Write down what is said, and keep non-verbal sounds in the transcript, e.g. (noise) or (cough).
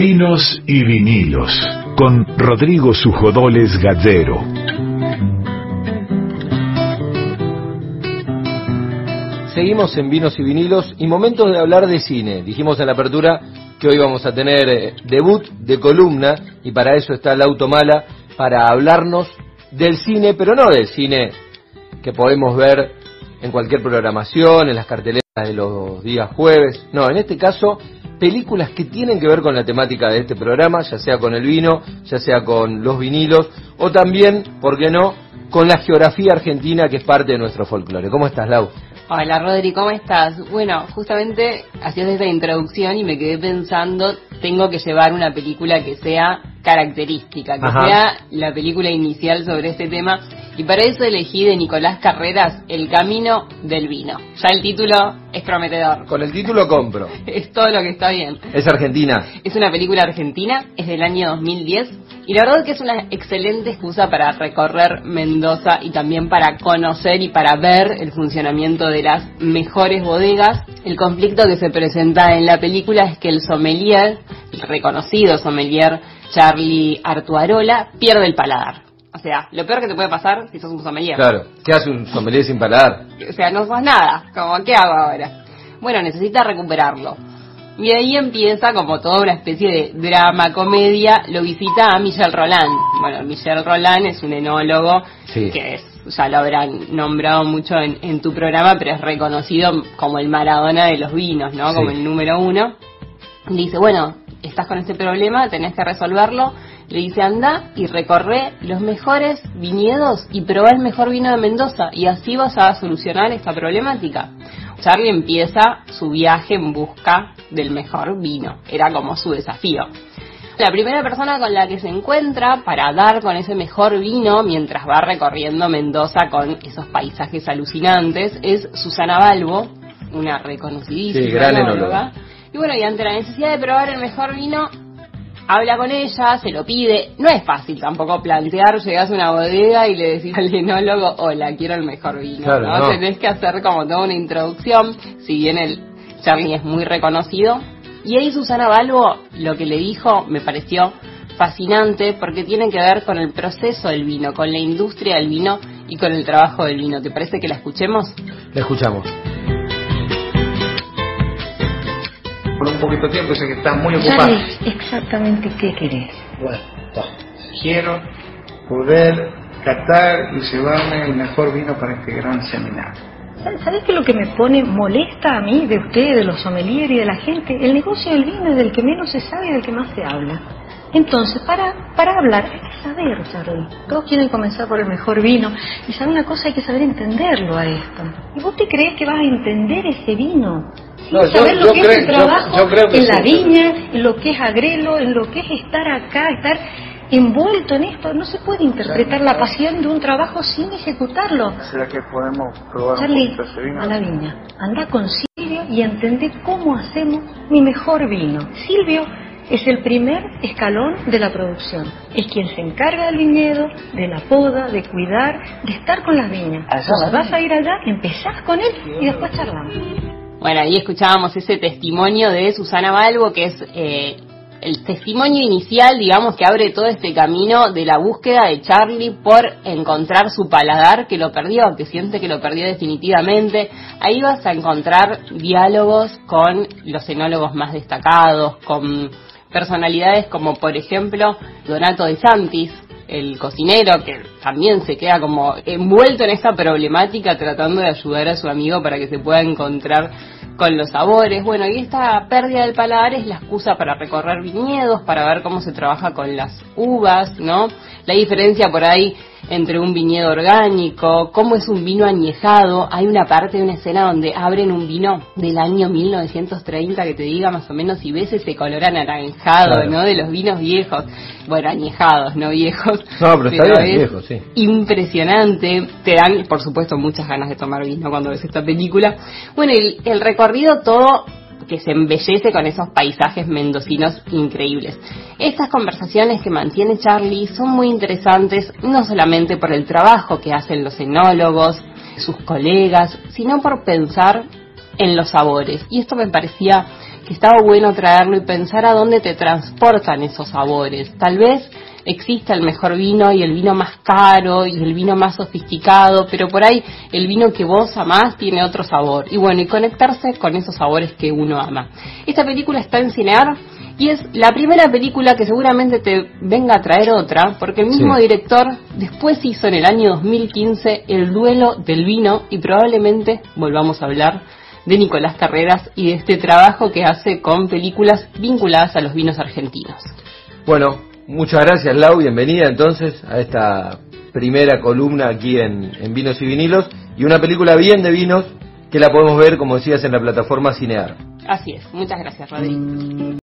Vinos y vinilos con Rodrigo Sujodoles Gallero. Seguimos en Vinos y Vinilos y momentos de hablar de cine. Dijimos en la apertura que hoy vamos a tener eh, debut de columna y para eso está la Automala para hablarnos del cine, pero no del cine que podemos ver en cualquier programación, en las carteleras de los días jueves. No, en este caso, películas que tienen que ver con la temática de este programa, ya sea con el vino, ya sea con los vinilos, o también, ¿por qué no?, con la geografía argentina que es parte de nuestro folclore. ¿Cómo estás, Lau? Hola Rodri, ¿cómo estás? Bueno, justamente hacías esta introducción y me quedé pensando, tengo que llevar una película que sea característica, que sea la película inicial sobre este tema y para eso elegí de Nicolás Carreras El Camino del Vino. Ya el título es prometedor. Con el título compro. (laughs) es todo lo que está bien. Es argentina. Es una película argentina, es del año 2010 y la verdad es que es una excelente excusa para recorrer Mendoza y también para conocer y para ver el funcionamiento de las mejores bodegas. El conflicto que se presenta en la película es que el sommelier, el reconocido sommelier Charlie Artuarola, pierde el paladar o sea, lo peor que te puede pasar si sos un sommelier. Claro, ¿qué hace un sommelier sin paladar? O sea, no sos nada, como, ¿qué hago ahora? Bueno, necesita recuperarlo. Y ahí empieza como toda una especie de drama, comedia, lo visita a Michel Roland. Bueno, Michel Roland es un enólogo que es, ya lo habrán nombrado mucho en, tu programa, pero es reconocido como el Maradona de los vinos, ¿no? Como el número uno. Le dice, bueno, estás con este problema, tenés que resolverlo le dice, anda y recorre los mejores viñedos y probá el mejor vino de Mendoza y así vas a solucionar esta problemática. Charlie empieza su viaje en busca del mejor vino. Era como su desafío. La primera persona con la que se encuentra para dar con ese mejor vino mientras va recorriendo Mendoza con esos paisajes alucinantes es Susana Balbo, una reconocidísima sí, Y bueno, y ante la necesidad de probar el mejor vino, habla con ella, se lo pide. No es fácil tampoco plantear, llegas a una bodega y le decís al enólogo, hola, quiero el mejor vino. ¿no? Tenés que hacer como toda una introducción, si bien el Charlie es muy reconocido. Y ahí Susana Balbo lo que le dijo me pareció fascinante porque tiene que ver con el proceso del vino, con la industria del vino y con el trabajo del vino. ¿Te parece que la escuchemos? La escuchamos. Un poquito de tiempo, sé que estás muy ocupado. ¿Sabes exactamente qué querés? Bueno, quiero poder catar y llevarme el mejor vino para este gran seminario. ¿Sabes qué es lo que me pone molesta a mí de ustedes, de los sommeliers y de la gente? El negocio del vino es del que menos se sabe y del que más se habla. Entonces, para, para hablar hay que saber, Charlie. Todos quieren comenzar por el mejor vino. Y saber una cosa, hay que saber entenderlo a esto. ¿Y vos te crees que vas a entender ese vino? No, saber lo que es trabajo en la viña, en lo que es agrelo, en lo que es estar acá, estar envuelto en esto. No se puede interpretar la pasión de un trabajo sin ejecutarlo. ¿Será que podemos probar Charlie, a la viña. Anda con Silvio y entendé cómo hacemos mi mejor vino. Silvio es el primer escalón de la producción. Es quien se encarga del viñedo, de la poda, de cuidar, de estar con las viñas. vas a ir allá, empezás con él y después charlamos. Bueno, ahí escuchábamos ese testimonio de Susana Balbo, que es eh, el testimonio inicial, digamos, que abre todo este camino de la búsqueda de Charlie por encontrar su paladar, que lo perdió, que siente que lo perdió definitivamente. Ahí vas a encontrar diálogos con los enólogos más destacados, con personalidades como, por ejemplo, Donato de Santis, el cocinero, que también se queda como envuelto en esta problemática tratando de ayudar a su amigo para que se pueda encontrar con los sabores. Bueno, y esta pérdida del paladar es la excusa para recorrer viñedos, para ver cómo se trabaja con las uvas, ¿no? La diferencia por ahí entre un viñedo orgánico, cómo es un vino añejado. Hay una parte de una escena donde abren un vino del año 1930 que te diga más o menos si ves ese color anaranjado, ¿no? De los vinos viejos. Bueno, añejados, no viejos. No, pero, está bien, viejo, sí. Impresionante. Te dan, por supuesto, muchas ganas de tomar vino cuando ves esta película. Bueno, el, el recorrido todo que se embellece con esos paisajes mendocinos increíbles. Estas conversaciones que mantiene Charlie son muy interesantes no solamente por el trabajo que hacen los enólogos, sus colegas, sino por pensar en los sabores. Y esto me parecía que estaba bueno traerlo y pensar a dónde te transportan esos sabores. Tal vez exista el mejor vino y el vino más caro y el vino más sofisticado, pero por ahí el vino que vos amás tiene otro sabor. Y bueno, y conectarse con esos sabores que uno ama. Esta película está en Cinear y es la primera película que seguramente te venga a traer otra, porque el mismo Sí. director después hizo en el año 2015 El duelo del vino y probablemente volvamos a hablar de Nicolás Carreras y de este trabajo que hace con películas vinculadas a los vinos argentinos. Bueno, muchas gracias Lau, bienvenida entonces a esta primera columna aquí en, en Vinos y Vinilos y una película bien de vinos que la podemos ver, como decías, en la plataforma Cinear. Así es, muchas gracias Rodrigo.